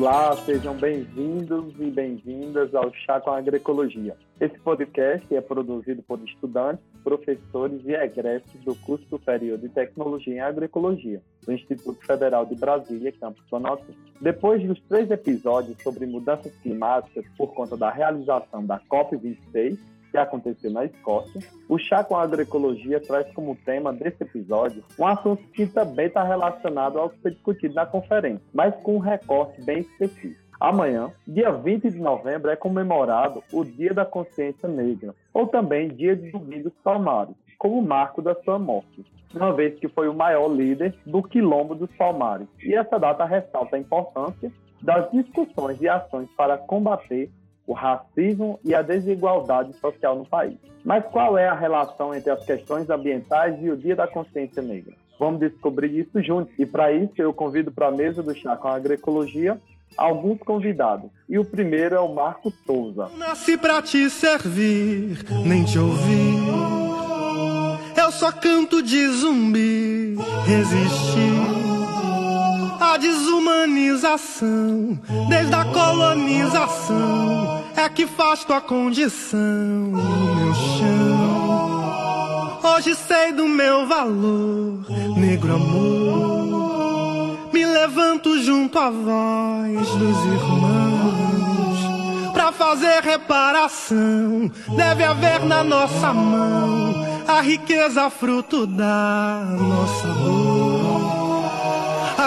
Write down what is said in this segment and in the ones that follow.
Olá, sejam bem-vindos e bem-vindas ao Chá com Agroecologia. Esse podcast é produzido por estudantes, professores e egressos do curso superior de Tecnologia em Agroecologia, do Instituto Federal de Brasília, Campus Planalto. Depois dos três episódios sobre mudanças climáticas por conta da realização da COP26, que aconteceu na Escócia, o Chá com a Agroecologia traz como tema desse episódio um assunto que também está relacionado ao que foi discutido na conferência, mas com um recorte bem específico. Amanhã, dia 20 de novembro, é comemorado o Dia da Consciência Negra, ou também Dia de dos Palmares, como marco da sua morte, uma vez que foi o maior líder do Quilombo dos Palmares. E essa data ressalta a importância das discussões e ações para combater o racismo e a desigualdade social no país. Mas qual é a relação entre as questões ambientais e o Dia da Consciência Negra? Vamos descobrir isso juntos. E para isso eu convido para a mesa do Chá com a Agroecologia alguns convidados. E o primeiro é o Marco Souza. Nasci para te servir, nem te ouvir. Eu só canto de zumbi, resistir a desumanização, desde a colonização, é que faz tua condição no meu chão. Hoje sei do meu valor, negro amor. Me levanto junto à voz dos irmãos. Pra fazer reparação, deve haver na nossa mão a riqueza fruto da nossa dor.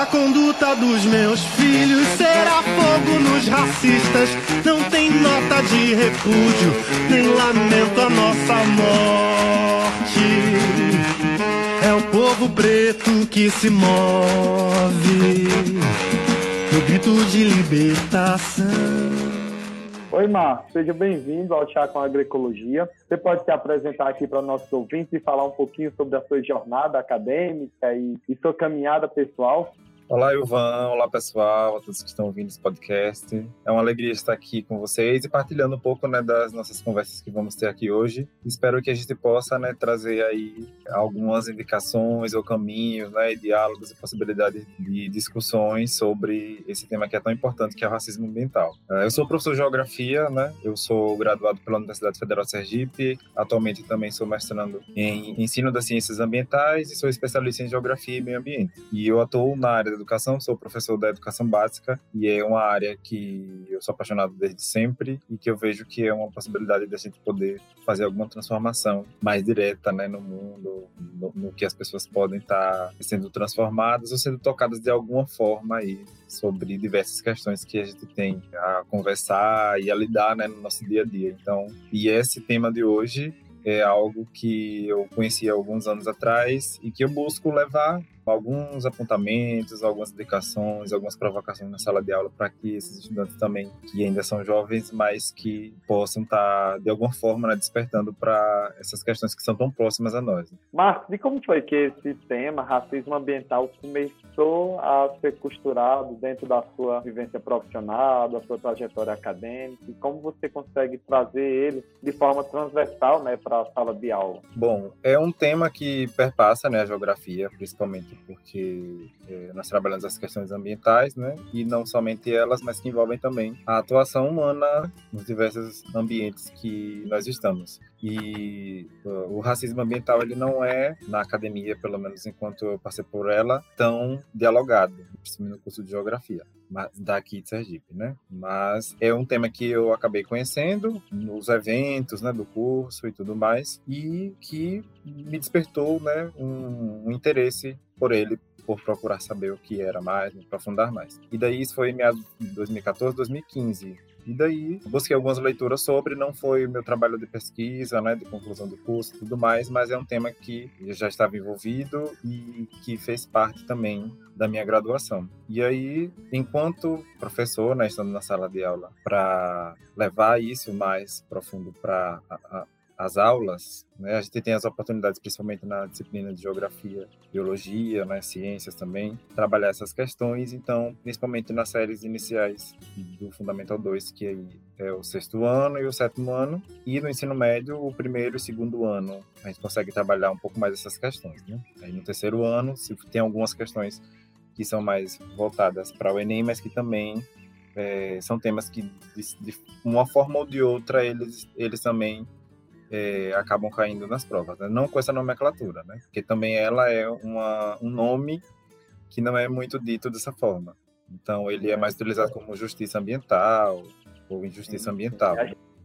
A conduta dos meus filhos será fogo nos racistas. Não tem nota de repúdio, nem lamento a nossa morte. É o povo preto que se move no grito de libertação. Oi, Marcos, seja bem-vindo ao Chá com Agroecologia. Você pode se apresentar aqui para nossos ouvintes e falar um pouquinho sobre a sua jornada acadêmica e, e sua caminhada pessoal? Olá, Ivan. Olá, pessoal, a todos que estão ouvindo esse podcast. É uma alegria estar aqui com vocês e partilhando um pouco né, das nossas conversas que vamos ter aqui hoje. Espero que a gente possa né, trazer aí algumas indicações ou caminhos, né, diálogos e possibilidades de discussões sobre esse tema que é tão importante, que é o racismo ambiental. É, eu sou professor de Geografia, né? Eu sou graduado pela Universidade Federal de Sergipe. Atualmente também sou mestrando em Ensino das Ciências Ambientais e sou especialista em Geografia e Meio Ambiente. E eu atuo na área educação, sou professor da educação básica e é uma área que eu sou apaixonado desde sempre e que eu vejo que é uma possibilidade da gente poder fazer alguma transformação mais direta né, no mundo, no, no que as pessoas podem estar sendo transformadas ou sendo tocadas de alguma forma aí sobre diversas questões que a gente tem a conversar e a lidar né, no nosso dia a dia. Então, e esse tema de hoje é algo que eu conheci alguns anos atrás e que eu busco levar alguns apontamentos, algumas indicações, algumas provocações na sala de aula para que esses estudantes também, que ainda são jovens, mas que possam estar, tá, de alguma forma, né, despertando para essas questões que são tão próximas a nós. Marcos, e como foi que esse tema, racismo ambiental, começou a ser costurado dentro da sua vivência profissional, da sua trajetória acadêmica, e como você consegue trazer ele de forma transversal né, para a sala de aula? Bom, é um tema que perpassa né, a geografia, principalmente porque é, nós trabalhamos as questões ambientais, né? E não somente elas, mas que envolvem também a atuação humana nos diversos ambientes que nós estamos. E uh, o racismo ambiental ele não é na academia, pelo menos enquanto eu passei por ela, tão dialogado, principalmente no curso de geografia daqui de Sergipe, né? Mas é um tema que eu acabei conhecendo nos eventos, né, do curso e tudo mais, e que me despertou, né, um, um interesse por ele por procurar saber o que era mais, me aprofundar mais. E daí isso foi em meados de 2014, 2015. E daí busquei algumas leituras sobre, não foi o meu trabalho de pesquisa, né, de conclusão do curso e tudo mais, mas é um tema que eu já estava envolvido e que fez parte também da minha graduação. E aí, enquanto professor, né, estando na sala de aula, para levar isso mais profundo para as aulas, né? A gente tem as oportunidades, principalmente na disciplina de geografia, biologia, né? ciências também, trabalhar essas questões. Então, principalmente nas séries iniciais do Fundamental 2, que aí é o sexto ano e o sétimo ano, e no ensino médio, o primeiro e segundo ano, a gente consegue trabalhar um pouco mais essas questões. Né? Aí no terceiro ano, se tem algumas questões que são mais voltadas para o Enem, mas que também é, são temas que, de, de, uma forma ou de outra, eles, eles também é, acabam caindo nas provas. Né? Não com essa nomenclatura, né? Porque também ela é uma, um nome que não é muito dito dessa forma. Então, ele é mais utilizado como justiça ambiental ou injustiça ambiental.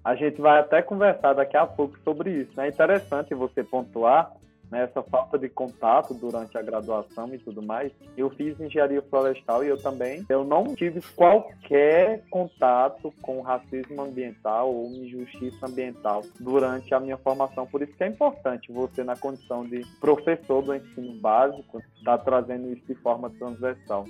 A gente vai até conversar daqui a pouco sobre isso. Né? É interessante você pontuar né, essa falta de contato durante a graduação e tudo mais. Eu fiz engenharia florestal e eu também eu não tive qualquer contato com racismo ambiental ou injustiça ambiental durante a minha formação. Por isso que é importante você, na condição de professor do ensino básico, estar tá trazendo isso de forma transversal.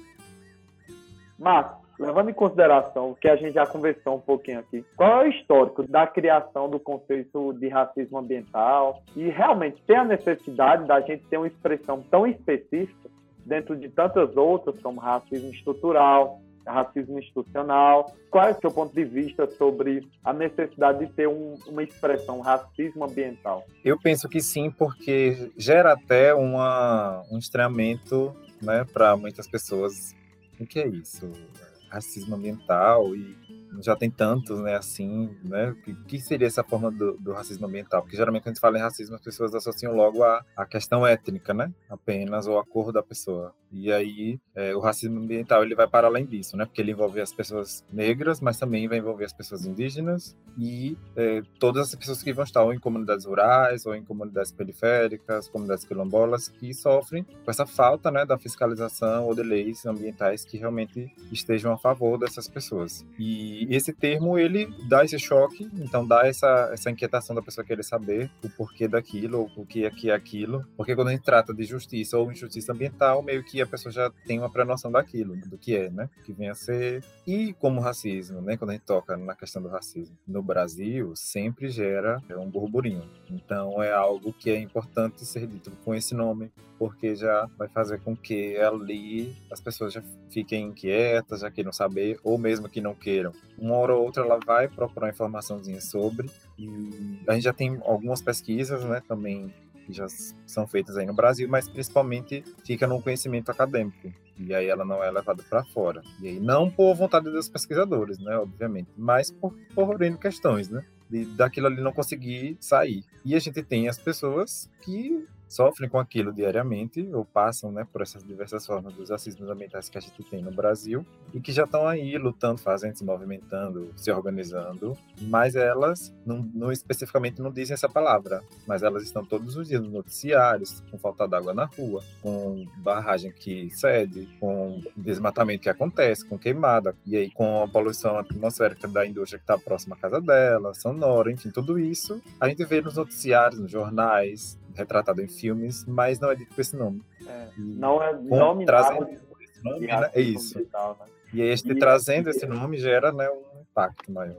Marcos, levando em consideração que a gente já conversou um pouquinho aqui, qual é o histórico da criação do conceito de racismo ambiental e realmente tem a necessidade da gente ter uma expressão tão específica dentro de tantas outras, como racismo estrutural, racismo institucional. Qual é o seu ponto de vista sobre a necessidade de ter um, uma expressão racismo ambiental? Eu penso que sim, porque gera até uma, um estranhamento né, para muitas pessoas. O que é isso? Racismo ambiental e já tem tantos, né, assim, né, o que, seria essa forma do, do, racismo ambiental? Porque geralmente quando a gente fala em racismo, as pessoas associam logo a, a questão étnica, né, apenas, ou a cor da pessoa. E aí, é, o racismo ambiental, ele vai para além disso, né, porque ele envolve as pessoas negras, mas também vai envolver as pessoas indígenas e é, todas as pessoas que vão estar ou em comunidades rurais, ou em comunidades periféricas, comunidades quilombolas, que sofrem com essa falta, né, da fiscalização ou de leis ambientais que realmente estejam a favor dessas pessoas. E e esse termo, ele dá esse choque, então dá essa, essa inquietação da pessoa querer saber o porquê daquilo, o que é que é aquilo. Porque quando a gente trata de justiça ou injustiça ambiental, meio que a pessoa já tem uma pré-noção daquilo, do que é, né? Que vem a ser. E como racismo, né? Quando a gente toca na questão do racismo no Brasil, sempre gera um burburinho. Então é algo que é importante ser dito com esse nome, porque já vai fazer com que ali as pessoas já fiquem inquietas, já queiram saber, ou mesmo que não queiram, uma hora ou outra ela vai procurar informaçãozinha sobre. E a gente já tem algumas pesquisas, né, também que já são feitas aí no Brasil, mas principalmente fica no conhecimento acadêmico. E aí ela não é levada para fora. E aí não por vontade dos pesquisadores, né, obviamente, mas por, por questões, né, de, daquilo ali não conseguir sair. E a gente tem as pessoas que sofrem com aquilo diariamente ou passam né, por essas diversas formas dos racismos ambientais que a gente tem no Brasil e que já estão aí lutando, fazendo, se movimentando, se organizando, mas elas não, não, especificamente não dizem essa palavra, mas elas estão todos os dias nos noticiários, com falta d'água na rua, com barragem que cede, com desmatamento que acontece, com queimada, e aí com a poluição atmosférica da indústria que está próxima à casa dela, sonora, enfim, tudo isso a gente vê nos noticiários, nos jornais, retratado em filmes, mas não é dito com esse nome. É, não é nome trazendo esse nome, né? É isso. Digital, né? E este e, trazendo e, esse nome gera né, um impacto maior.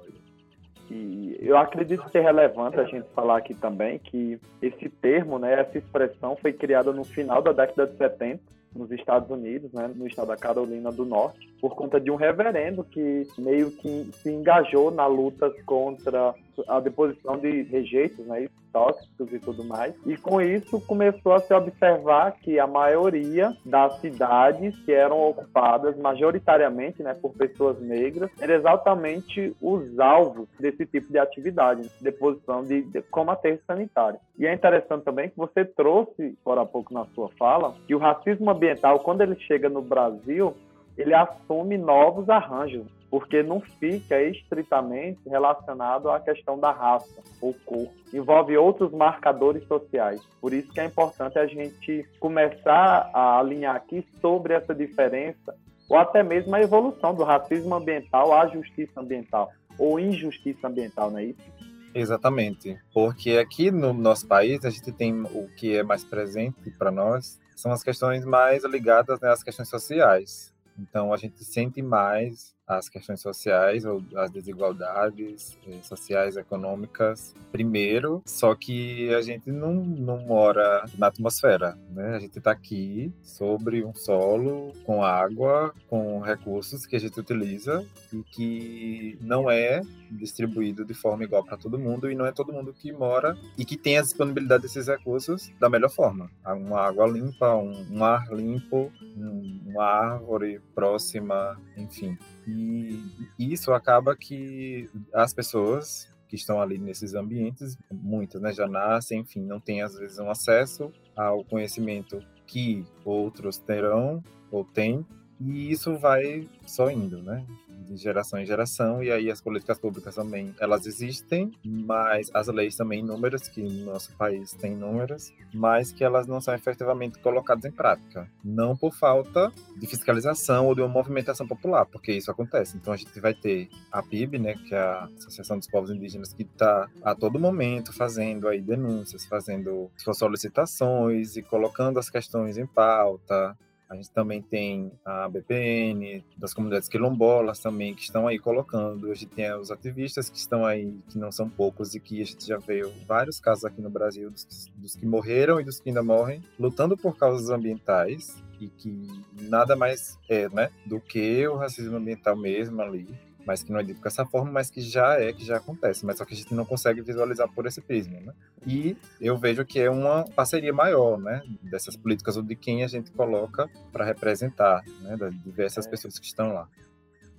E eu acredito ser relevante a gente falar aqui também que esse termo, né, essa expressão foi criada no final da década de 70 nos Estados Unidos, né, no estado da Carolina do Norte, por conta de um reverendo que meio que se engajou na luta contra a deposição de rejeitos, né, tóxicos e tudo mais. E com isso começou a se observar que a maioria das cidades que eram ocupadas majoritariamente, né, por pessoas negras, eram exatamente os alvos desse tipo de atividade, deposição de, de como aterro sanitário. E é interessante também que você trouxe, por há pouco na sua fala, que o racismo ambiental, quando ele chega no Brasil, ele assume novos arranjos, porque não fica estritamente relacionado à questão da raça ou cor. Envolve outros marcadores sociais. Por isso que é importante a gente começar a alinhar aqui sobre essa diferença ou até mesmo a evolução do racismo ambiental à justiça ambiental ou injustiça ambiental, não é isso? Exatamente, porque aqui no nosso país a gente tem o que é mais presente para nós são as questões mais ligadas né, às questões sociais. Então a gente sente mais as questões sociais ou as desigualdades eh, sociais econômicas primeiro. Só que a gente não, não mora na atmosfera né? A gente está aqui sobre um solo com água com recursos que a gente utiliza e que não é distribuído de forma igual para todo mundo e não é todo mundo que mora e que tem a disponibilidade desses recursos da melhor forma. Uma água limpa um, um ar limpo um, uma árvore próxima, enfim. E isso acaba que as pessoas que estão ali nesses ambientes, muitas né, já nascem, enfim, não têm às vezes um acesso ao conhecimento que outros terão ou têm, e isso vai só indo, né? De geração em geração, e aí as políticas públicas também, elas existem, mas as leis também inúmeras, que no nosso país tem inúmeras, mas que elas não são efetivamente colocadas em prática. Não por falta de fiscalização ou de uma movimentação popular, porque isso acontece. Então a gente vai ter a PIB, né, que é a Associação dos Povos Indígenas, que está a todo momento fazendo aí denúncias, fazendo solicitações e colocando as questões em pauta, a gente também tem a BPN, das comunidades quilombolas também, que estão aí colocando. A gente tem os ativistas que estão aí, que não são poucos, e que a gente já veio vários casos aqui no Brasil dos, dos que morreram e dos que ainda morrem, lutando por causas ambientais, e que nada mais é, né, do que o racismo ambiental mesmo ali mas que não é dito dessa forma, mas que já é, que já acontece, mas só que a gente não consegue visualizar por esse prisma, né? E eu vejo que é uma parceria maior, né, dessas políticas ou de quem a gente coloca para representar, né, das diversas é. pessoas que estão lá.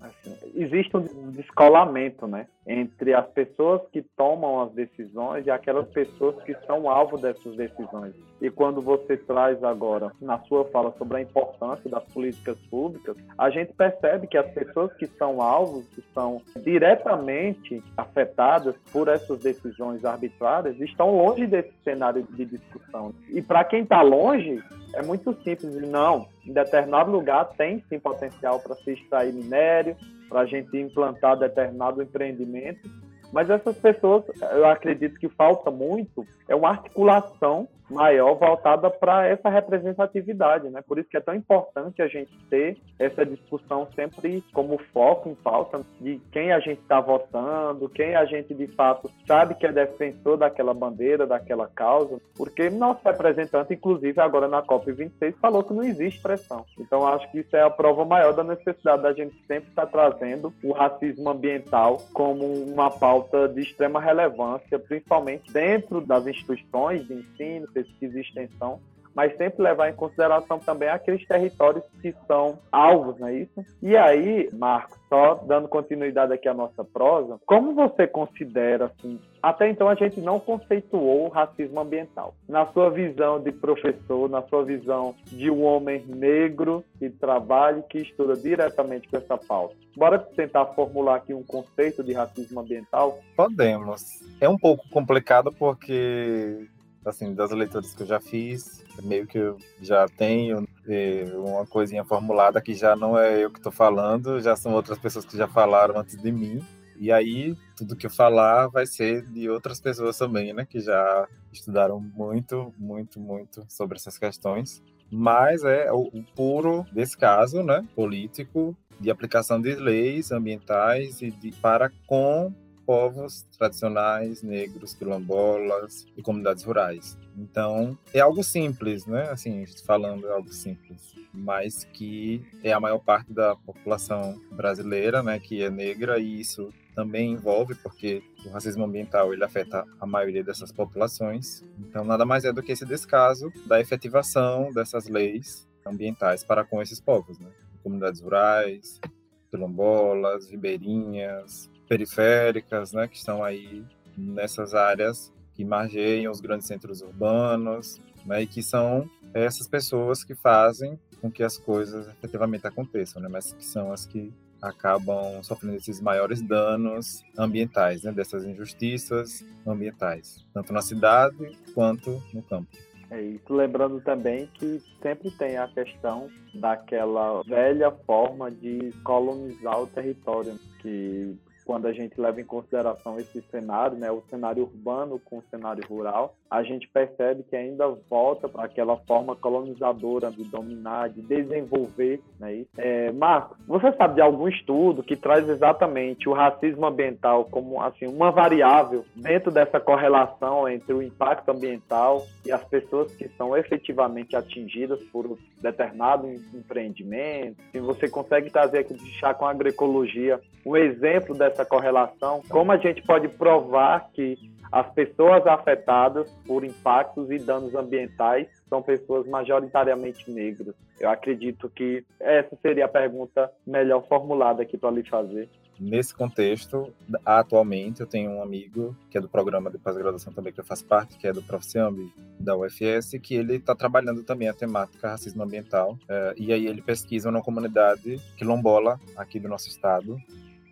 Assim, existe um descolamento, né, entre as pessoas que tomam as decisões e aquelas pessoas que são alvo dessas decisões. E quando você traz agora na sua fala sobre a importância das políticas públicas, a gente percebe que as pessoas que são alvos, que são diretamente afetadas por essas decisões arbitrárias, estão longe desse cenário de discussão. E para quem está longe, é muito simples. Não, em determinado lugar tem sim potencial para se extrair minério, para a gente implantar determinado empreendimento, mas essas pessoas, eu acredito que falta muito é uma articulação maior voltada para essa representatividade, né? Por isso que é tão importante a gente ter essa discussão sempre como foco em pauta de quem a gente está votando, quem a gente de fato sabe que é defensor daquela bandeira, daquela causa, porque nosso representante, inclusive agora na COP26, falou que não existe pressão. Então acho que isso é a prova maior da necessidade da gente sempre estar tá trazendo o racismo ambiental como uma pauta de extrema relevância, principalmente dentro das instituições de ensino, pesquisa e extensão, mas sempre levar em consideração também aqueles territórios que são alvos, não é isso? E aí, Marcos, só dando continuidade aqui à nossa prosa, como você considera, assim, até então a gente não conceituou o racismo ambiental. Na sua visão de professor, na sua visão de um homem negro que trabalha, que estuda diretamente com essa pauta. Bora tentar formular aqui um conceito de racismo ambiental? Podemos. É um pouco complicado porque assim, das leituras que eu já fiz, meio que eu já tenho é, uma coisinha formulada que já não é eu que estou falando, já são outras pessoas que já falaram antes de mim. E aí, tudo que eu falar vai ser de outras pessoas também, né? Que já estudaram muito, muito, muito sobre essas questões. Mas é o puro descaso, né? Político de aplicação de leis ambientais e de, para com povos tradicionais, negros, quilombolas e comunidades rurais. Então, é algo simples, né? Assim, falando é algo simples, mas que é a maior parte da população brasileira, né, que é negra e isso também envolve porque o racismo ambiental ele afeta a maioria dessas populações. Então, nada mais é do que esse descaso da efetivação dessas leis ambientais para com esses povos, né? Comunidades rurais, quilombolas, ribeirinhas, periféricas, né, que estão aí nessas áreas que margeiam os grandes centros urbanos, né, e que são essas pessoas que fazem com que as coisas efetivamente aconteçam, né, mas que são as que acabam sofrendo esses maiores danos ambientais, né, dessas injustiças ambientais, tanto na cidade quanto no campo. É isso, lembrando também que sempre tem a questão daquela velha forma de colonizar o território, que quando a gente leva em consideração esse cenário, né, o cenário urbano com o cenário rural, a gente percebe que ainda volta para aquela forma colonizadora de dominar, de desenvolver. Né? É, Marcos, você sabe de algum estudo que traz exatamente o racismo ambiental como assim uma variável dentro dessa correlação entre o impacto ambiental e as pessoas que são efetivamente atingidas por determinado empreendimento? Se você consegue trazer aqui de chá com a agroecologia um exemplo dessa correlação, como a gente pode provar que as pessoas afetadas por impactos e danos ambientais são pessoas majoritariamente negras. Eu acredito que essa seria a pergunta melhor formulada aqui para lhe fazer. Nesse contexto, atualmente eu tenho um amigo que é do programa de pós-graduação também que eu faço parte, que é do Proficiambi da UFS, que ele está trabalhando também a temática racismo ambiental. É, e aí ele pesquisa numa comunidade quilombola aqui do nosso estado,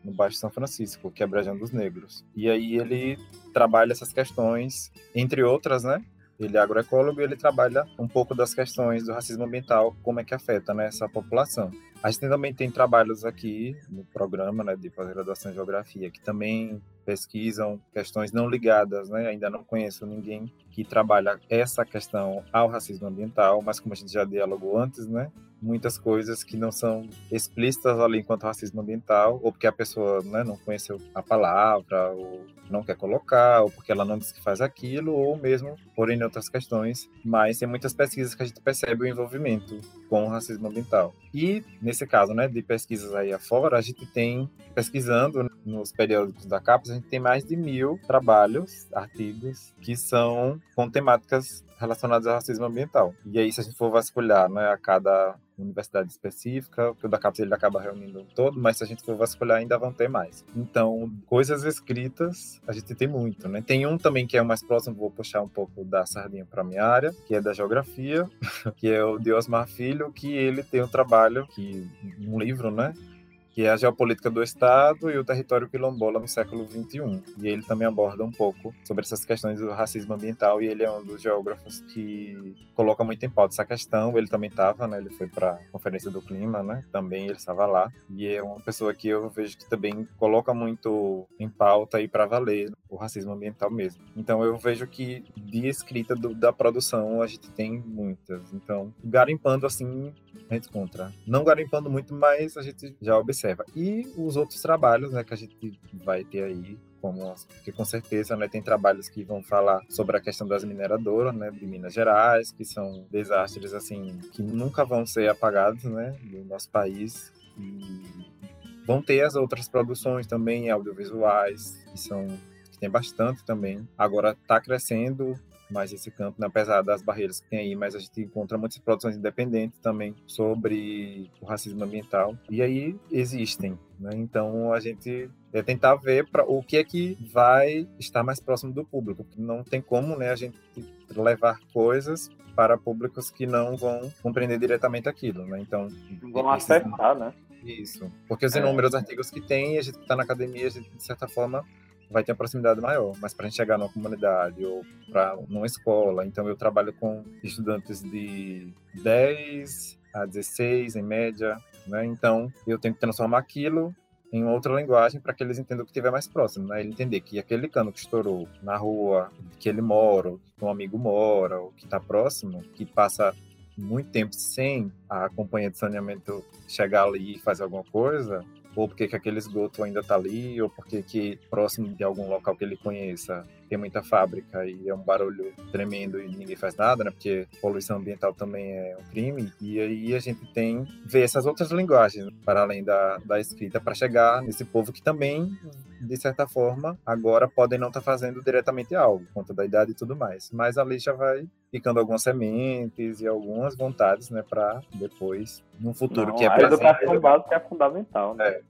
no Baixo São Francisco, que é Brejão dos Negros. E aí ele trabalha essas questões, entre outras, né? Ele é agroecólogo e ele trabalha um pouco das questões do racismo ambiental, como é que afeta né, essa população. A gente também tem trabalhos aqui no programa né, de pós-graduação em Geografia, que também pesquisam questões não ligadas, né? Ainda não conheço ninguém que trabalha essa questão ao racismo ambiental, mas como a gente já dialogou antes, né? Muitas coisas que não são explícitas ali enquanto racismo ambiental, ou porque a pessoa né, não conheceu a palavra, ou não quer colocar, ou porque ela não diz que faz aquilo, ou mesmo por em outras questões. Mas tem muitas pesquisas que a gente percebe o envolvimento com o racismo ambiental. E, nesse caso, né, de pesquisas aí afora, a gente tem, pesquisando nos periódicos da CAPES, a gente tem mais de mil trabalhos, artigos, que são com temáticas relacionadas ao racismo ambiental. E aí, se a gente for vasculhar né, a cada universidade específica, porque o da CAPES ele acaba reunindo todo, mas se a gente for vasculhar ainda vão ter mais. Então, coisas escritas, a gente tem muito, né? Tem um também que é o mais próximo, vou puxar um pouco da sardinha para minha área, que é da geografia, que é o Diosmar Filho, que ele tem um trabalho, que um livro, né? Que é a geopolítica do Estado e o território quilombola no século XXI. E ele também aborda um pouco sobre essas questões do racismo ambiental e ele é um dos geógrafos que coloca muito em pauta essa questão. Ele também estava, né? Ele foi para a Conferência do Clima, né? Também ele estava lá. E é uma pessoa que eu vejo que também coloca muito em pauta e para valer o racismo ambiental mesmo. Então eu vejo que de escrita do, da produção a gente tem muitas. Então, garimpando assim, a gente encontra. Não garimpando muito, mas a gente já observa observa. E os outros trabalhos né, que a gente vai ter aí, como que com certeza né, tem trabalhos que vão falar sobre a questão das mineradoras né, de Minas Gerais, que são desastres assim que nunca vão ser apagados né, do nosso país. E vão ter as outras produções também audiovisuais, que são que tem bastante também. Agora está crescendo mais esse campo, né? apesar das barreiras que tem aí, mas a gente encontra muitas produções independentes também sobre o racismo ambiental. E aí existem, né? Então a gente é tentar ver para o que é que vai estar mais próximo do público. Não tem como, né, a gente levar coisas para públicos que não vão compreender diretamente aquilo, né? Então vão acertar, né? Isso, porque os é. inúmeros é. artigos que tem, a gente está na academia, a gente de certa forma vai ter uma proximidade maior. Mas para a chegar numa comunidade ou para numa escola, então eu trabalho com estudantes de 10 a 16 em média, né? Então eu tenho que transformar aquilo em outra linguagem para que eles entendam o que estiver mais próximo, né? Ele entender que aquele cano que estourou na rua, que ele mora, ou que um amigo mora, ou que está próximo, que passa muito tempo sem a companhia de saneamento chegar ali e fazer alguma coisa, ou porque que aquele esgoto ainda está ali, ou porque que próximo de algum local que ele conheça tem muita fábrica e é um barulho tremendo e ninguém faz nada, né? Porque poluição ambiental também é um crime. E aí a gente tem ver essas outras linguagens para além da, da escrita para chegar nesse povo que também de certa forma agora podem não estar tá fazendo diretamente algo, por conta da idade e tudo mais. Mas ali já vai ficando algumas sementes e algumas vontades, né, para depois no futuro não, que é a educação básica é fundamental, né? É.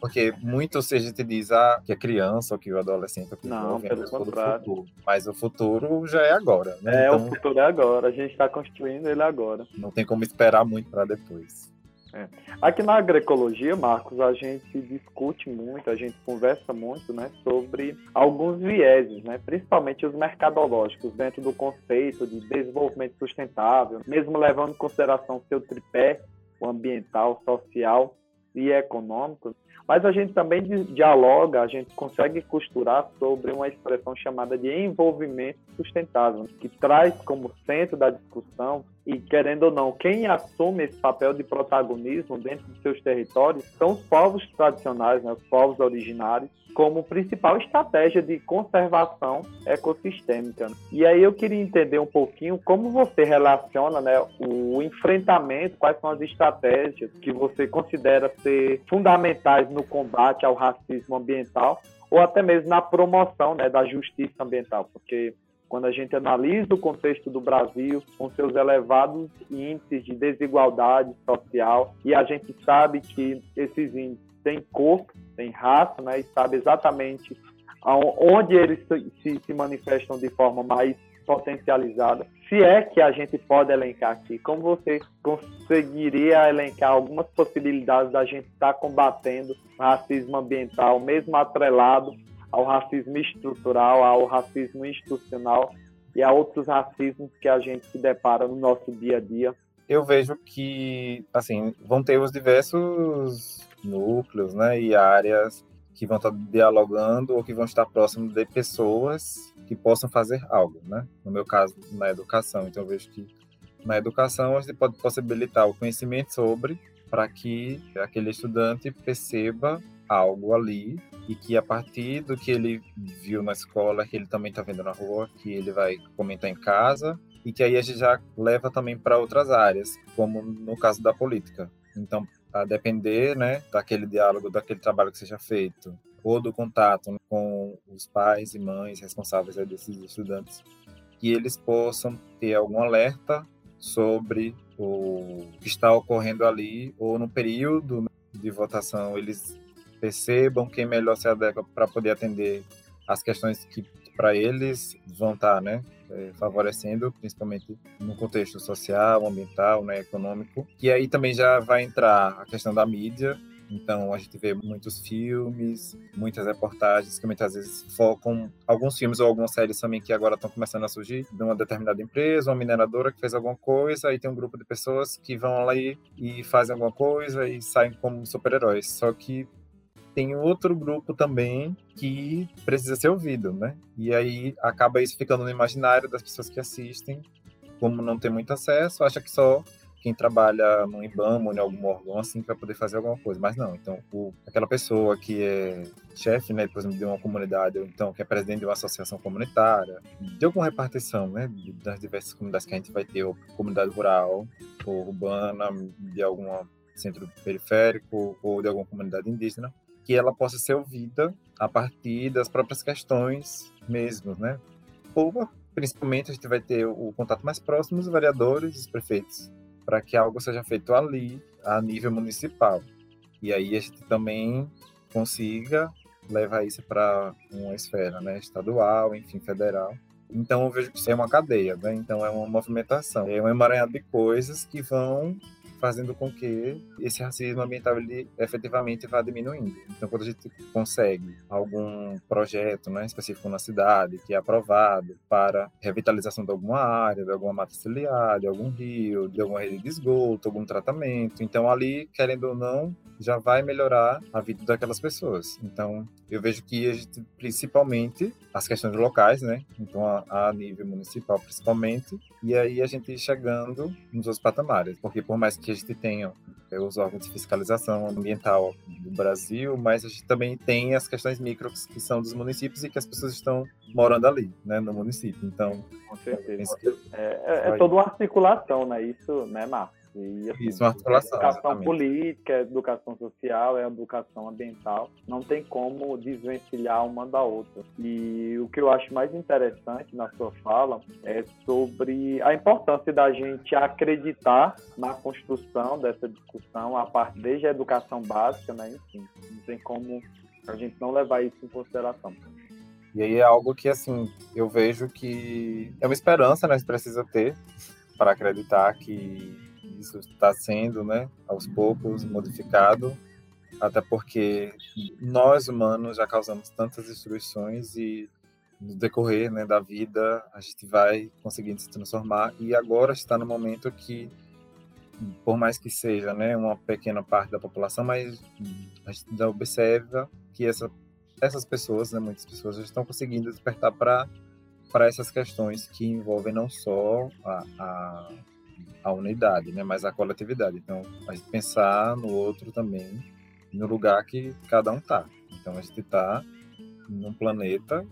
Porque muito se a gente diz ah, que é criança ou que o adolescente que não, jovem, pelo contrário. Futuro. Mas o futuro já é agora, né? É, então, o futuro é agora. A gente está construindo ele agora. Não tem como esperar muito para depois. É. Aqui na agroecologia, Marcos, a gente discute muito, a gente conversa muito, né, sobre alguns vieses, né, principalmente os mercadológicos dentro do conceito de desenvolvimento sustentável, mesmo levando em consideração seu tripé, o ambiental, social e econômico, mas a gente também dialoga, a gente consegue costurar sobre uma expressão chamada de envolvimento sustentável, que traz como centro da discussão e querendo ou não, quem assume esse papel de protagonismo dentro dos seus territórios são os povos tradicionais, né, os povos originários, como principal estratégia de conservação ecossistêmica. E aí eu queria entender um pouquinho como você relaciona né, o enfrentamento, quais são as estratégias que você considera ser fundamentais no combate ao racismo ambiental ou até mesmo na promoção né, da justiça ambiental, porque quando a gente analisa o contexto do Brasil, com seus elevados índices de desigualdade social, e a gente sabe que esses índices têm corpo, têm raça, né, e sabe exatamente onde eles se, se manifestam de forma mais potencializada. Se é que a gente pode elencar aqui, como você conseguiria elencar algumas possibilidades da gente estar tá combatendo racismo ambiental, mesmo atrelado ao racismo estrutural, ao racismo institucional e a outros racismos que a gente se depara no nosso dia a dia? Eu vejo que, assim, vão ter os diversos núcleos, né, e áreas que vão estar dialogando ou que vão estar próximos de pessoas que possam fazer algo, né? No meu caso, na educação. Então, eu vejo que na educação a gente pode possibilitar o conhecimento sobre para que aquele estudante perceba algo ali e que a partir do que ele viu na escola, que ele também está vendo na rua, que ele vai comentar em casa e que aí a gente já leva também para outras áreas, como no caso da política. Então, a depender né, daquele diálogo, daquele trabalho que seja feito, ou do contato com os pais e mães responsáveis desses estudantes, que eles possam ter algum alerta sobre o que está ocorrendo ali, ou no período de votação eles percebam quem melhor se adequa para poder atender as questões que para eles vão estar, tá, né, é, favorecendo, principalmente no contexto social, ambiental, né, econômico. E aí também já vai entrar a questão da mídia. Então a gente vê muitos filmes, muitas reportagens que muitas vezes focam alguns filmes ou algumas séries também que agora estão começando a surgir de uma determinada empresa, uma mineradora que fez alguma coisa, aí tem um grupo de pessoas que vão lá e, e fazem alguma coisa e saem como super-heróis. Só que tem outro grupo também que precisa ser ouvido, né? E aí acaba isso ficando no imaginário das pessoas que assistem, como não tem muito acesso, acha que só quem trabalha no IBAMA ou em algum órgão assim vai poder fazer alguma coisa, mas não. Então, o, aquela pessoa que é chefe, né, por exemplo, de uma comunidade, ou então que é presidente de uma associação comunitária, de alguma repartição, né, das diversas comunidades que a gente vai ter, ou comunidade rural, ou urbana, de algum centro periférico, ou de alguma comunidade indígena, que ela possa ser ouvida a partir das próprias questões mesmo, né? Ou, principalmente, a gente vai ter o contato mais próximo dos vereadores dos prefeitos, para que algo seja feito ali, a nível municipal. E aí a gente também consiga levar isso para uma esfera, né? Estadual, enfim, federal. Então eu vejo que isso é uma cadeia, né? Então é uma movimentação, é um emaranhado de coisas que vão fazendo com que esse racismo ambiental ele efetivamente vá diminuindo. Então, quando a gente consegue algum projeto né, específico na cidade que é aprovado para revitalização de alguma área, de alguma mata ciliar, de algum rio, de alguma rede de esgoto, algum tratamento, então ali, querendo ou não, já vai melhorar a vida daquelas pessoas. Então, eu vejo que a gente, principalmente as questões locais, né? Então, a, a nível municipal, principalmente, e aí a gente chegando nos outros patamares, porque por mais que a gente tenha os órgãos de fiscalização ambiental do Brasil, mas a gente também tem as questões micros que são dos municípios e que as pessoas estão morando ali, né, no município. Então, com certeza. É, é, é toda uma articulação, né? Isso, né, Marcos? E, assim, Isso, uma articulação. Educação exatamente. política, educação social, é educação ambiental. Não tem como desvencilhar uma da outra. E o que eu acho mais interessante na sua fala é sobre a importância da gente acreditar na construção dessa discussão, a parte desde a educação básica, né? Enfim, não tem como a gente não levar isso em consideração. E aí é algo que, assim, eu vejo que é uma esperança, né? A gente precisa ter para acreditar que isso está sendo, né, aos poucos modificado, até porque nós humanos já causamos tantas destruições e no decorrer né, da vida a gente vai conseguindo se transformar e agora está no momento que por mais que seja né, uma pequena parte da população, mas a gente já observa que essa, essas pessoas, né, muitas pessoas já estão conseguindo despertar para essas questões que envolvem não só a, a a unidade, né? Mas a coletividade. Então, a gente pensar no outro também, no lugar que cada um tá. Então, a gente tá num planeta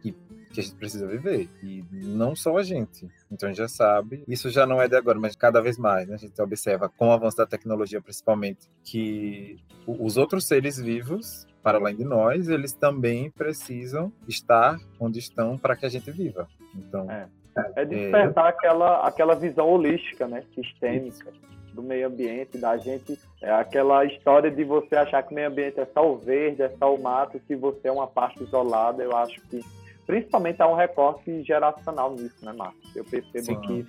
que, que a gente precisa viver. E não só a gente. Então, a gente já sabe. Isso já não é de agora, mas cada vez mais, né? A gente observa com o avanço da tecnologia, principalmente, que os outros seres vivos para além de nós, eles também precisam estar onde estão para que a gente viva. Então, é, é despertar é... aquela, aquela visão holística, né, sistêmica. Do meio ambiente, da gente. É aquela história de você achar que o meio ambiente é só o verde, é só o mato, que você é uma parte isolada. Eu acho que, principalmente, há um recorte geracional nisso, né, Marcos? Eu percebo Sim. que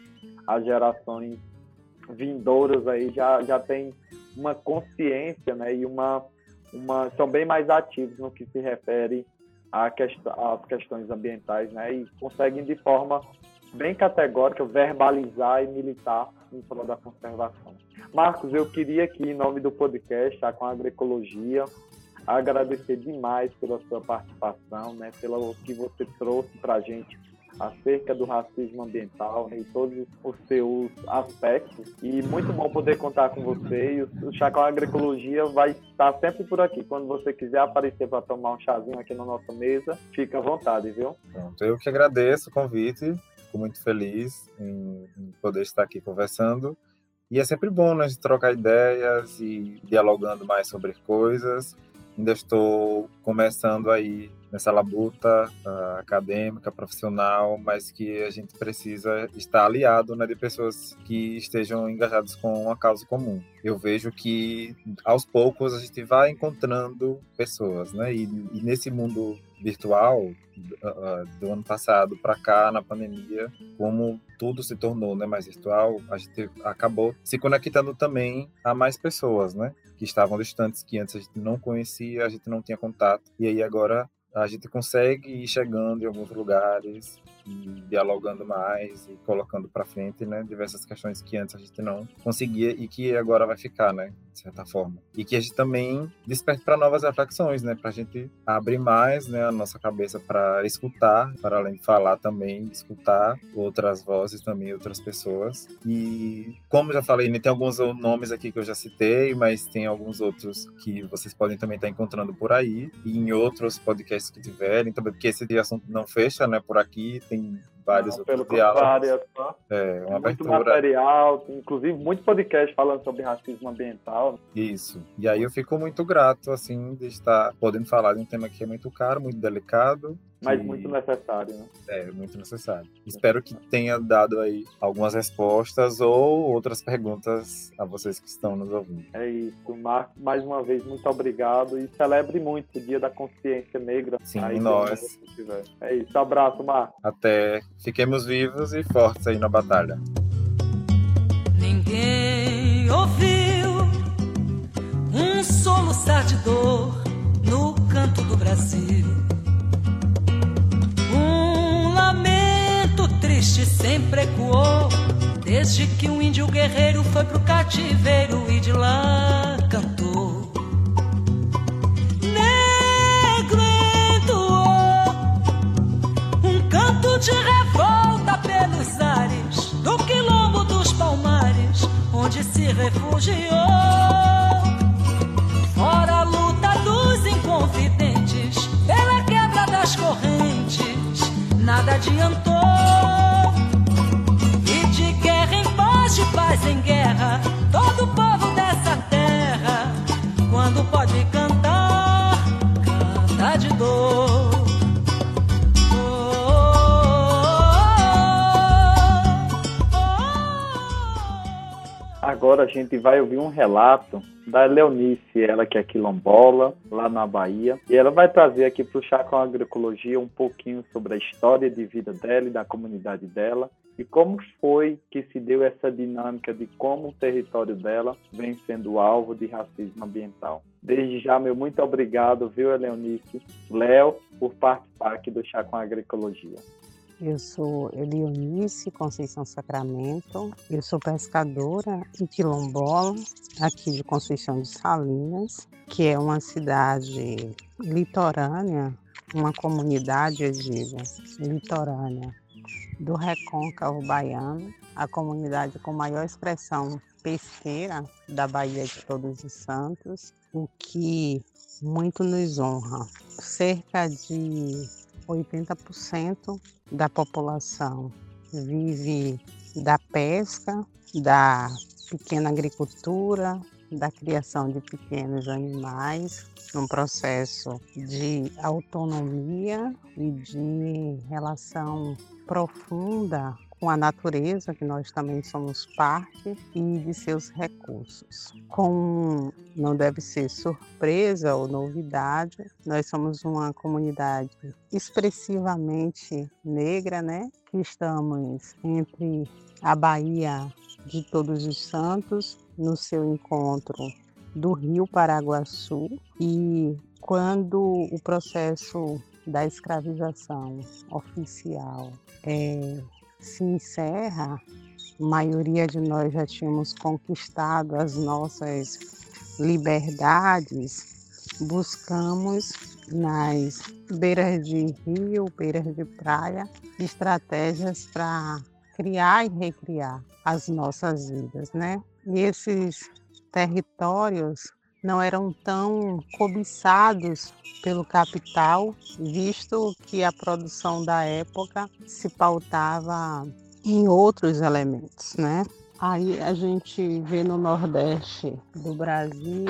as gerações vindouras aí já, já têm uma consciência, né, e uma, uma são bem mais ativos no que se refere a quest às questões ambientais, né, e conseguem de forma bem categórica verbalizar e militar em prol da conservação. Marcos, eu queria aqui, em nome do podcast, tá, com a agroecologia, agradecer demais pela sua participação, né, pelo que você trouxe para a gente acerca do racismo ambiental né, e todos os seus aspectos. E muito bom poder contar com você. E o Chacão Agroecologia vai estar sempre por aqui. Quando você quiser aparecer para tomar um chazinho aqui na nossa mesa, fica à vontade, viu? Eu que agradeço o convite. Fico muito feliz em, em poder estar aqui conversando. E é sempre bom né, trocar ideias e dialogando mais sobre coisas. Ainda estou começando aí nessa labuta uh, acadêmica, profissional, mas que a gente precisa estar aliado né, de pessoas que estejam engajadas com uma causa comum. Eu vejo que aos poucos a gente vai encontrando pessoas, né? E, e nesse mundo virtual uh, do ano passado para cá na pandemia, como tudo se tornou né, mais virtual, a gente acabou se conectando também a mais pessoas, né? Que estavam distantes, que antes a gente não conhecia, a gente não tinha contato. E aí agora a gente consegue ir chegando em alguns lugares e dialogando mais e colocando para frente, né, diversas questões que antes a gente não conseguia e que agora vai ficar, né, de certa forma. E que a gente também desperte para novas reflexões, né, para a gente abrir mais, né, a nossa cabeça para escutar, para além de falar também, escutar outras vozes também, outras pessoas. E como já falei, né, tem alguns nomes aqui que eu já citei, mas tem alguns outros que vocês podem também estar encontrando por aí e em outros podcasts que tiverem, também porque esse assunto não fecha, né, por aqui tem vários Não. É, é uma muito abertura. material, inclusive muito podcast falando sobre racismo ambiental. Isso. E aí eu fico muito grato, assim, de estar podendo falar de um tema que é muito caro, muito delicado, mas e... muito necessário, né? É, muito necessário. Espero que tenha dado aí algumas respostas ou outras perguntas a vocês que estão nos ouvindo. É isso, Marco. Mais uma vez, muito obrigado e celebre muito o Dia da Consciência Negra. Sim, aí, nós. É isso. Abraço, Marco. Até. Fiquemos vivos e fortes aí na batalha. Ninguém ouviu um soluçar de dor no canto do Brasil triste sempre ecoou. Desde que um índio guerreiro foi pro cativeiro e de lá de revolta pelos ares do quilombo dos palmares, onde se refugiou. Fora a luta dos inconfidentes, pela quebra das correntes, nada adiantou. de paz em guerra, todo povo Agora a gente vai ouvir um relato da Leonice, ela que é quilombola, lá na Bahia. E ela vai trazer aqui para o Chá com Agroecologia um pouquinho sobre a história de vida dela e da comunidade dela e como foi que se deu essa dinâmica de como o território dela vem sendo alvo de racismo ambiental. Desde já, meu muito obrigado, viu, Eleonice, Léo, por participar aqui do Chá com Agroecologia. Eu sou Elionice Conceição Sacramento, eu sou pescadora em Quilombola, aqui de Conceição de Salinas, que é uma cidade litorânea, uma comunidade, Edilha, litorânea do Recôncavo Baiano, a comunidade com maior expressão pesqueira da Bahia de Todos os Santos, o que muito nos honra. Cerca de 80% da população vive da pesca, da pequena agricultura, da criação de pequenos animais, num processo de autonomia e de relação profunda com a natureza, que nós também somos parte, e de seus recursos. Com não deve ser surpresa ou novidade, nós somos uma comunidade expressivamente negra, né? Que estamos entre a Bahia de Todos os Santos, no seu encontro do Rio Paraguaçu, e quando o processo da escravização oficial é, se encerra, a maioria de nós já tínhamos conquistado as nossas liberdades, buscamos nas beiras de rio, beiras de praia, estratégias para criar e recriar as nossas vidas, né? E esses territórios não eram tão cobiçados pelo capital, visto que a produção da época se pautava em outros elementos, né? Aí a gente vê no Nordeste do Brasil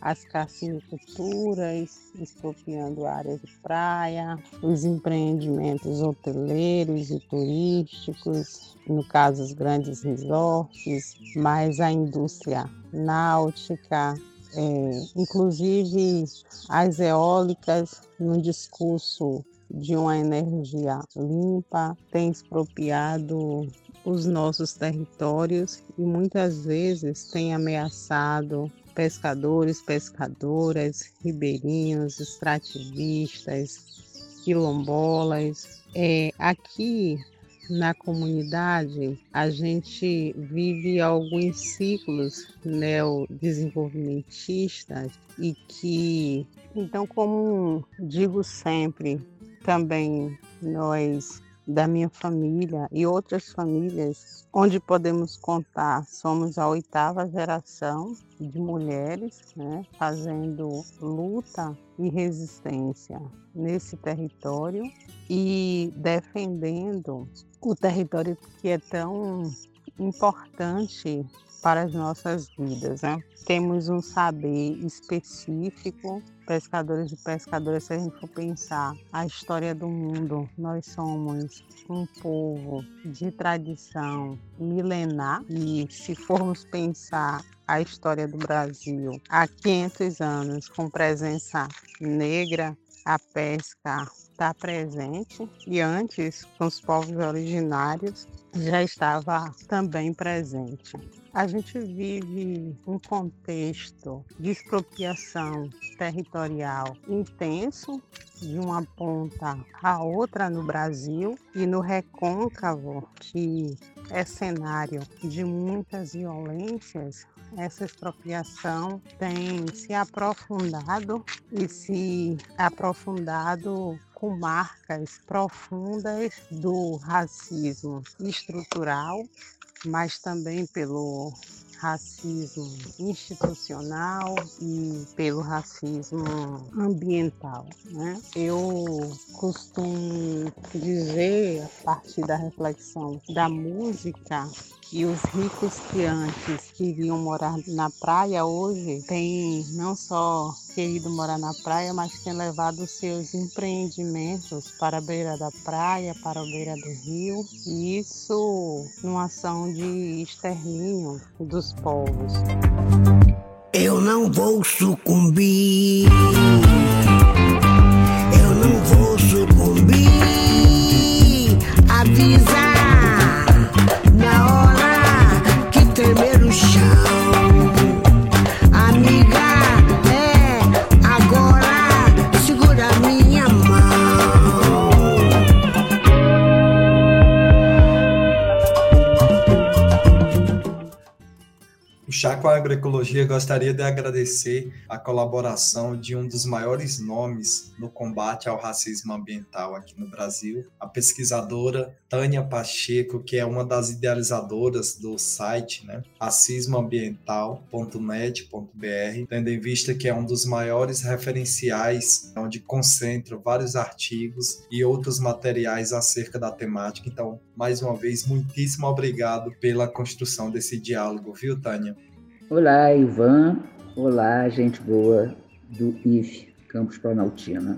as cassiniculturas expropriando áreas de praia, os empreendimentos hoteleiros e turísticos, no caso os grandes resorts, mais a indústria náutica, é, inclusive as eólicas, no discurso de uma energia limpa, tem expropriado os nossos territórios e muitas vezes tem ameaçado pescadores, pescadoras, ribeirinhos, extrativistas, quilombolas. É, aqui na comunidade, a gente vive alguns ciclos neodesenvolvimentistas e que, então, como digo sempre, também nós da minha família e outras famílias onde podemos contar. Somos a oitava geração de mulheres né, fazendo luta e resistência nesse território e defendendo o território que é tão importante para as nossas vidas. Né? Temos um saber específico, pescadores e pescadoras, se a gente for pensar a história do mundo, nós somos um povo de tradição milenar. E se formos pensar a história do Brasil há 500 anos com presença negra, a pesca está presente e antes com os povos originários já estava também presente. A gente vive um contexto de expropriação territorial intenso de uma ponta a outra no Brasil e no recôncavo, que é cenário de muitas violências, essa expropriação tem se aprofundado e se aprofundado com marcas profundas do racismo estrutural mas também pelo racismo institucional e pelo racismo ambiental. Né? Eu costumo dizer, a partir da reflexão da música, que os ricos que antes queriam morar na praia hoje têm não só querido morar na praia, mas têm levado seus empreendimentos para a beira da praia, para a beira do rio, e isso numa ação de extermínio dos povos. Eu não vou sucumbir. Chá com a Agroecologia gostaria de agradecer a colaboração de um dos maiores nomes no combate ao racismo ambiental aqui no Brasil, a pesquisadora Tânia Pacheco, que é uma das idealizadoras do site né, racismoambiental.net.br, tendo em vista que é um dos maiores referenciais onde concentra vários artigos e outros materiais acerca da temática. Então, mais uma vez, muitíssimo obrigado pela construção desse diálogo, viu, Tânia? Olá, Ivan. Olá, gente boa do IF Campus Planaltina,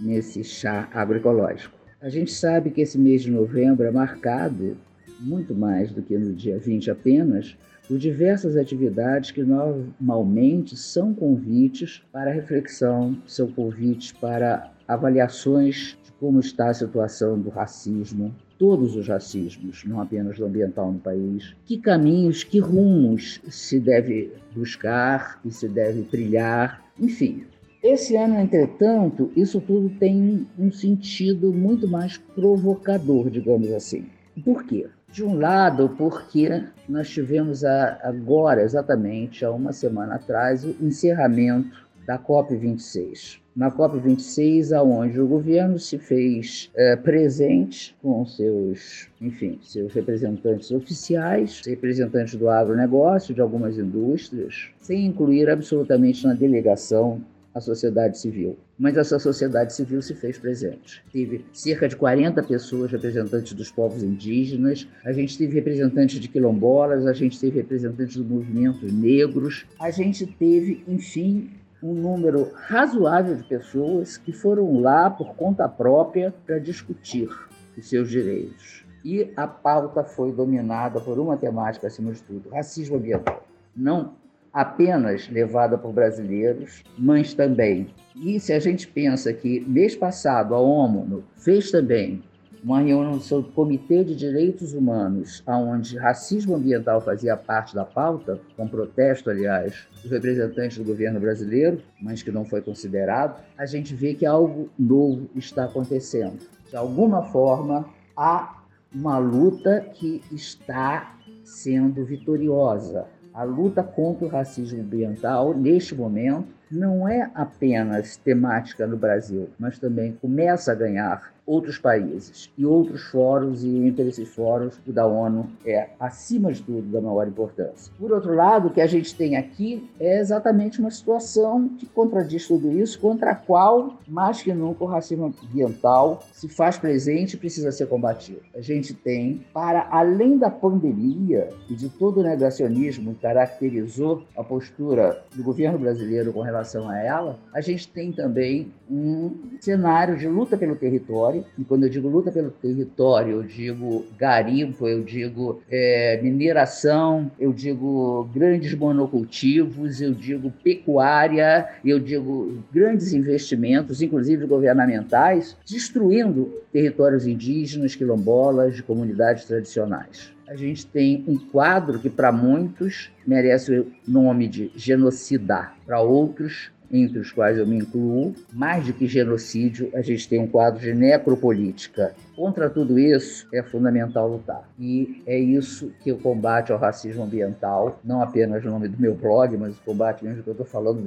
nesse chá agroecológico. A gente sabe que esse mês de novembro é marcado, muito mais do que no dia 20 apenas, por diversas atividades que normalmente são convites para reflexão, são convites para avaliações de como está a situação do racismo, todos os racismos, não apenas do ambiental no país, que caminhos, que rumos se deve buscar e se deve trilhar, enfim. Esse ano, entretanto, isso tudo tem um sentido muito mais provocador, digamos assim. Por quê? De um lado, porque nós tivemos agora, exatamente há uma semana atrás, o encerramento da COP26 na COP26, aonde o governo se fez é, presente com seus, enfim, seus representantes oficiais, representantes do agronegócio, de algumas indústrias, sem incluir absolutamente na delegação a sociedade civil. Mas essa sociedade civil se fez presente. Teve cerca de 40 pessoas representantes dos povos indígenas, a gente teve representantes de quilombolas, a gente teve representantes do movimento negros, a gente teve, enfim, um número razoável de pessoas que foram lá por conta própria para discutir os seus direitos. E a pauta foi dominada por uma temática acima de tudo: racismo ambiental. Não apenas levada por brasileiros, mas também. E se a gente pensa que mês passado a ONU fez também uma reunião do seu Comitê de Direitos Humanos, onde racismo ambiental fazia parte da pauta, com protesto, aliás, dos representantes do governo brasileiro, mas que não foi considerado, a gente vê que algo novo está acontecendo. De alguma forma, há uma luta que está sendo vitoriosa. A luta contra o racismo ambiental, neste momento, não é apenas temática no Brasil, mas também começa a ganhar outros países e outros fóruns, e entre esses fóruns, o da ONU é, acima de tudo, da maior importância. Por outro lado, o que a gente tem aqui é exatamente uma situação que contradiz tudo isso, contra a qual, mais que nunca, o racismo ambiental se faz presente e precisa ser combatido. A gente tem, para além da pandemia e de todo o negacionismo que caracterizou a postura do governo brasileiro com relação a ela, a gente tem também um cenário de luta pelo território. E quando eu digo luta pelo território, eu digo garimpo, eu digo é, mineração, eu digo grandes monocultivos, eu digo pecuária, eu digo grandes investimentos, inclusive governamentais, destruindo territórios indígenas, quilombolas, de comunidades tradicionais a gente tem um quadro que para muitos merece o nome de genocida, para outros entre os quais eu me incluo, mais do que genocídio, a gente tem um quadro de necropolítica. Contra tudo isso, é fundamental lutar. E é isso que o combate ao racismo ambiental, não apenas no nome do meu blog, mas o combate mesmo que eu estou falando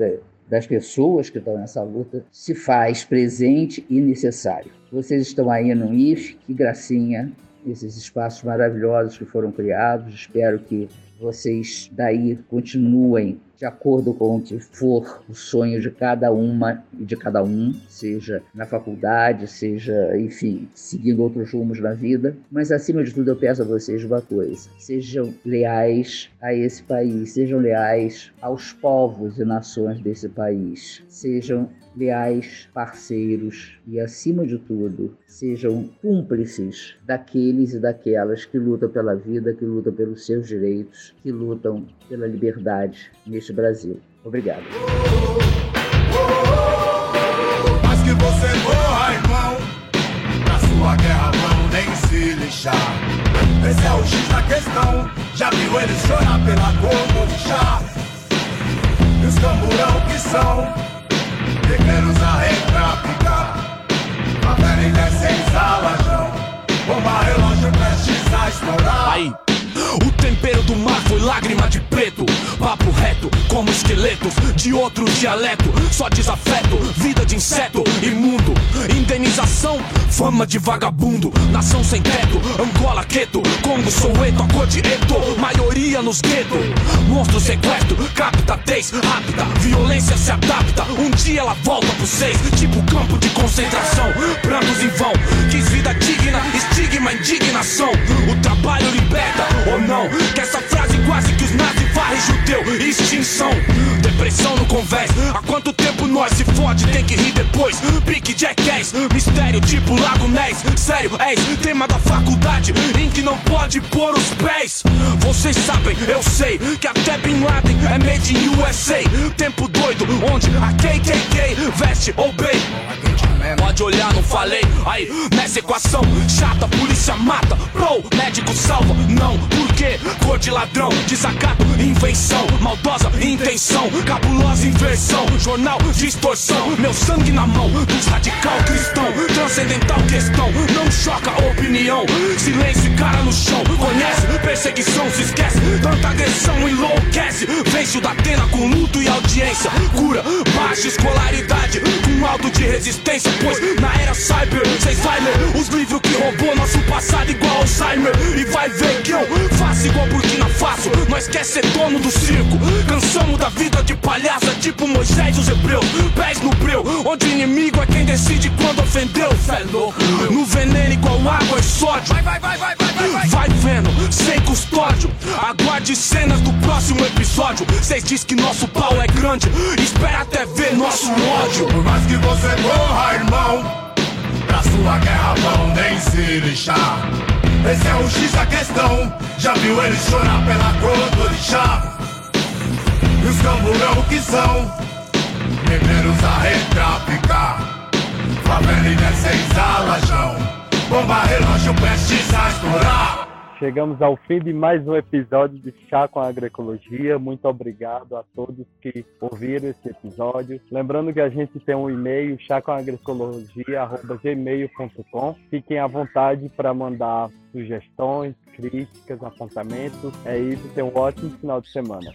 das pessoas que estão nessa luta, se faz presente e necessário. Vocês estão aí no IF, que gracinha, esses espaços maravilhosos que foram criados. Espero que vocês daí continuem de acordo com o que for o sonho de cada uma e de cada um, seja na faculdade, seja, enfim, seguindo outros rumos na vida. Mas acima de tudo, eu peço a vocês uma coisa: sejam leais a esse país, sejam leais aos povos e nações desse país, sejam leais parceiros e, acima de tudo, sejam cúmplices daqueles e daquelas que lutam pela vida, que lutam pelos seus direitos, que lutam pela liberdade neste Brasil. Obrigado. Esse é o X da questão, já viu eles chorar pela cor do chá? E os camburão que são Pequenos pra picar Favela em salajão Bomba relógio prestes a estourar Aí, o tempero do mar foi lágrima de preto como esqueletos de outro dialeto. Só desafeto, vida de inseto imundo. Indenização, fama de vagabundo. Nação sem teto, Angola, Queto, Congo, Soweto, Eto. Maioria nos guetos. Monstro sequestro, capta tez, rápida. Violência se adapta. Um dia ela volta pro seis, tipo campo de concentração. Prantos em vão, quis vida digna, estigma, indignação. O trabalho liberta ou Que essa frase quase que os nazis varrem judeu. Extinção, depressão no convés. Há quanto tempo nós se fode, tem que rir depois. Pique jackass, mistério tipo Lago Ness. Sério, és tema da faculdade em que não pode pôr os pés. Vocês sabem, eu sei que até Bin Laden é made in USA. Tempo doido, onde a KKK veste ou bem. Pode olhar, não falei. Aí, nessa equação chata, polícia mata. Pro, médico salva. Não, por quê? Cor de ladrão, desacato, invenção. Maldosa intenção, cabulosa inversão. Jornal, distorção. Meu sangue na mão dos radical cristão. Transcendental questão, não choca opinião. Silêncio e cara no chão. Conhece? Perseguição, se esquece. Tanta agressão enlouquece. Vence o da Atena com luto e audiência. Cura, baixa escolaridade. Com alto de resistência. Pois na era cyber, vai ler os livros que roubou nosso passado igual Alzheimer. E vai ver que eu faço igual Burkina Faso. Nós quer ser dono do circo. Cansamos da vida de palhaça, tipo Moisés e os hebreus. Pés no breu, onde o inimigo é quem decide quando ofendeu. Fé louco, no veneno igual água e sódio. Vai, vai, vai, vai, vai, vai, vai. Vai vendo, sem custódio. Aguarde cenas do próximo episódio. Cês diz que nosso pau é grande. Espera até ver nosso ódio. Por mais que você corra, irmão, pra sua guerra vão nem se lixar. Esse é o X da questão. Já viu ele chorar pela cor do orixá? E os camburão que são mineiros a retraficar. Favela e descens alajão. Bomba relógio prestes a estourar. Chegamos ao fim de mais um episódio de Chá com a Agroecologia. Muito obrigado a todos que ouviram esse episódio. Lembrando que a gente tem um e-mail, chacomagroecologia.gmail.com. Fiquem à vontade para mandar sugestões, críticas, apontamentos. É isso, tenham um ótimo final de semana.